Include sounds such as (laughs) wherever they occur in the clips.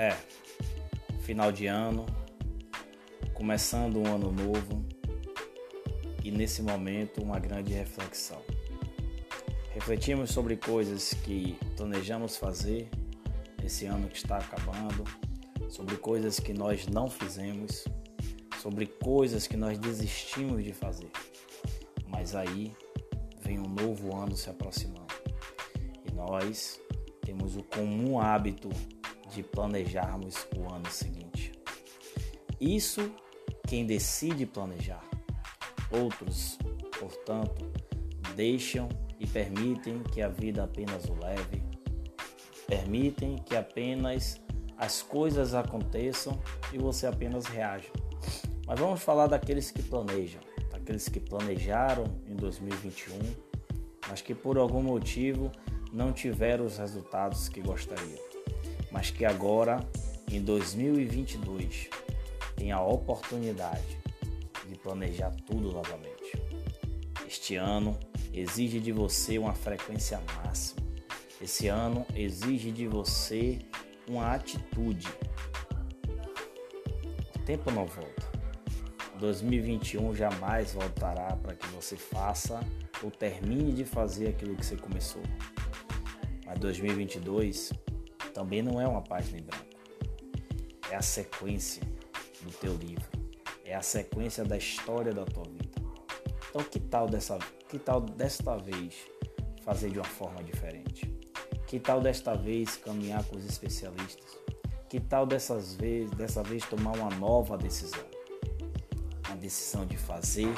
É, final de ano, começando um ano novo e nesse momento uma grande reflexão. Refletimos sobre coisas que planejamos fazer esse ano que está acabando, sobre coisas que nós não fizemos, sobre coisas que nós desistimos de fazer. Mas aí vem um novo ano se aproximando e nós temos o comum hábito de planejarmos o ano seguinte. Isso quem decide planejar. Outros, portanto, deixam e permitem que a vida apenas o leve, permitem que apenas as coisas aconteçam e você apenas reage. Mas vamos falar daqueles que planejam, daqueles que planejaram em 2021, mas que por algum motivo não tiveram os resultados que gostariam, mas que agora, em 2022, tem a oportunidade de planejar tudo novamente. Este ano exige de você uma frequência máxima. Esse ano exige de você uma atitude. O tempo não volta. 2021 jamais voltará para que você faça ou termine de fazer aquilo que você começou. Mas 2022 também não é uma página em branco. É a sequência do teu livro. É a sequência da história da tua vida. Então que tal dessa, que tal desta vez fazer de uma forma diferente? Que tal desta vez caminhar com os especialistas? Que tal dessas vez, dessa vez tomar uma nova decisão? Uma decisão de fazer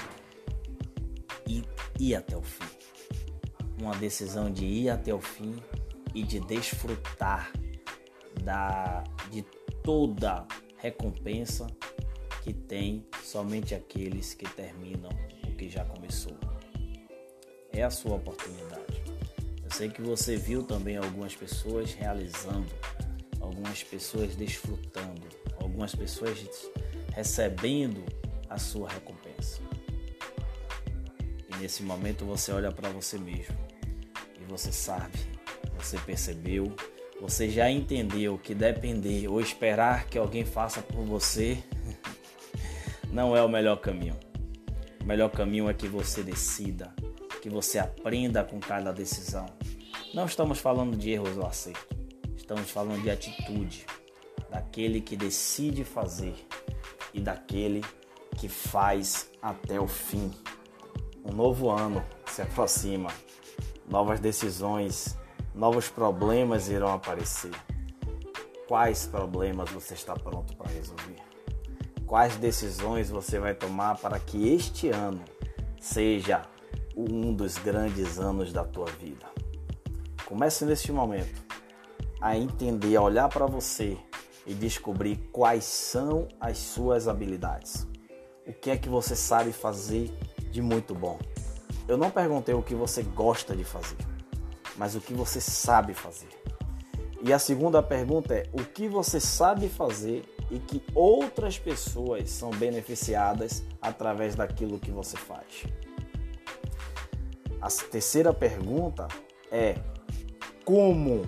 e ir até o fim. Uma decisão de ir até o fim e de desfrutar da, de toda recompensa que tem somente aqueles que terminam o que já começou. É a sua oportunidade. Eu sei que você viu também algumas pessoas realizando, algumas pessoas desfrutando, algumas pessoas recebendo a sua recompensa. E nesse momento você olha para você mesmo e você sabe, você percebeu, você já entendeu que depender ou esperar que alguém faça por você (laughs) não é o melhor caminho. O melhor caminho é que você decida, que você aprenda com cada decisão. Não estamos falando de erros ou acerto, estamos falando de atitude, daquele que decide fazer e daquele que faz até o fim. Um novo ano se aproxima, novas decisões, novos problemas irão aparecer. Quais problemas você está pronto para resolver? Quais decisões você vai tomar para que este ano seja um dos grandes anos da tua vida. Comece neste momento a entender, a olhar para você e descobrir quais são as suas habilidades. O que é que você sabe fazer de muito bom? Eu não perguntei o que você gosta de fazer, mas o que você sabe fazer. E a segunda pergunta é: o que você sabe fazer e que outras pessoas são beneficiadas através daquilo que você faz? A terceira pergunta é como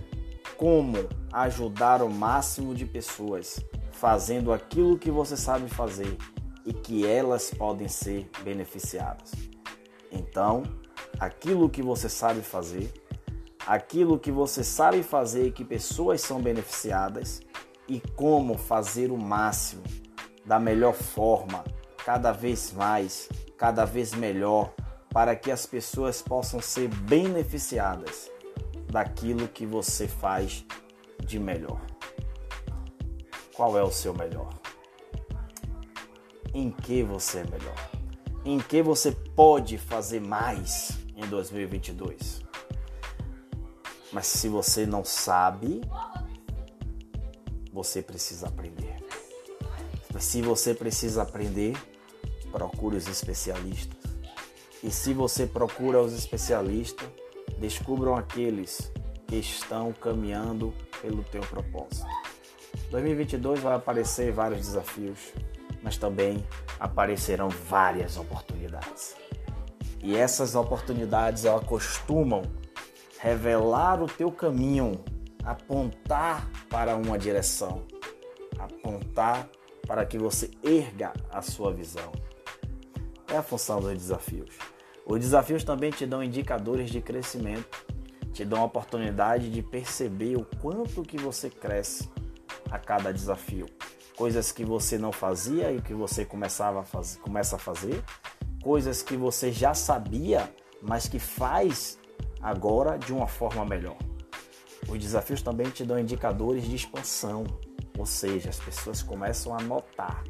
como ajudar o máximo de pessoas fazendo aquilo que você sabe fazer e que elas podem ser beneficiadas. Então, aquilo que você sabe fazer, aquilo que você sabe fazer e que pessoas são beneficiadas e como fazer o máximo da melhor forma, cada vez mais, cada vez melhor para que as pessoas possam ser beneficiadas daquilo que você faz de melhor. Qual é o seu melhor? Em que você é melhor? Em que você pode fazer mais em 2022? Mas se você não sabe, você precisa aprender. Se você precisa aprender, procure os especialistas e se você procura os especialistas, descubram aqueles que estão caminhando pelo teu propósito. 2022 vai aparecer vários desafios, mas também aparecerão várias oportunidades. E essas oportunidades elas costumam revelar o teu caminho, apontar para uma direção. apontar para que você erga a sua visão. É a função dos desafios. Os desafios também te dão indicadores de crescimento, te dão a oportunidade de perceber o quanto que você cresce a cada desafio. Coisas que você não fazia e que você começava a fazer, começa a fazer, coisas que você já sabia, mas que faz agora de uma forma melhor. Os desafios também te dão indicadores de expansão, ou seja, as pessoas começam a notar,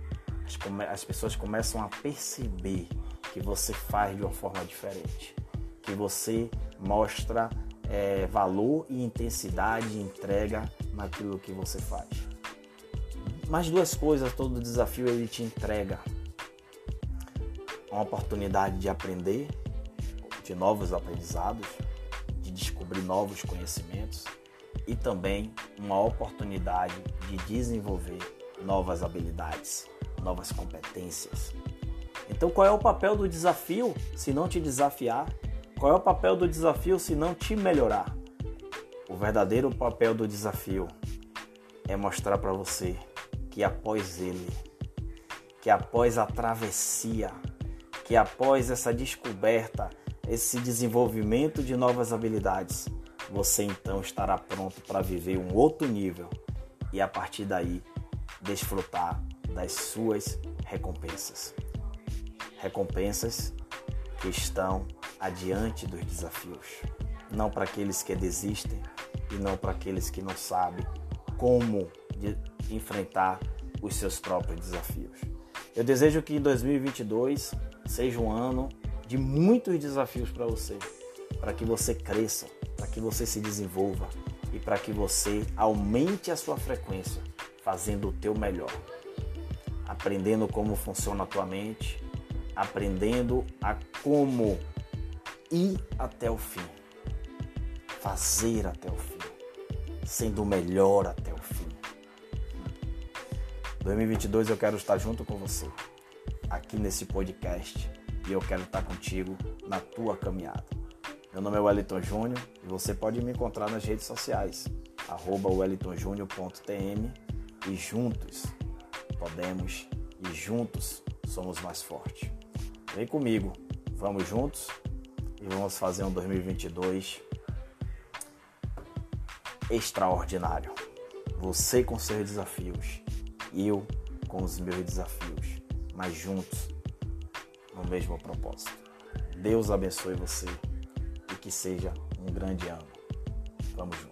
as, come as pessoas começam a perceber que você faz de uma forma diferente, que você mostra é, valor e intensidade e entrega naquilo que você faz. Mas duas coisas todo desafio ele te entrega: uma oportunidade de aprender, de novos aprendizados, descobrir novos conhecimentos e também uma oportunidade de desenvolver novas habilidades, novas competências. Então, qual é o papel do desafio se não te desafiar? Qual é o papel do desafio se não te melhorar? O verdadeiro papel do desafio é mostrar para você que após ele, que após a travessia, que após essa descoberta, esse desenvolvimento de novas habilidades, você então estará pronto para viver um outro nível e a partir daí desfrutar das suas recompensas. Recompensas que estão adiante dos desafios, não para aqueles que desistem e não para aqueles que não sabem como enfrentar os seus próprios desafios. Eu desejo que 2022 seja um ano de muitos desafios para você, para que você cresça, para que você se desenvolva e para que você aumente a sua frequência, fazendo o teu melhor, aprendendo como funciona a tua mente, aprendendo a como ir até o fim, fazer até o fim, sendo o melhor até o fim. 2022 eu quero estar junto com você aqui nesse podcast e eu quero estar contigo na tua caminhada. Meu nome é Wellington Júnior e você pode me encontrar nas redes sociais, arroba e juntos podemos e juntos somos mais fortes. Vem comigo, vamos juntos e vamos fazer um 2022 extraordinário. Você com seus desafios, eu com os meus desafios, mas juntos no mesmo propósito. Deus abençoe você que seja um grande ano. Vamos juntos.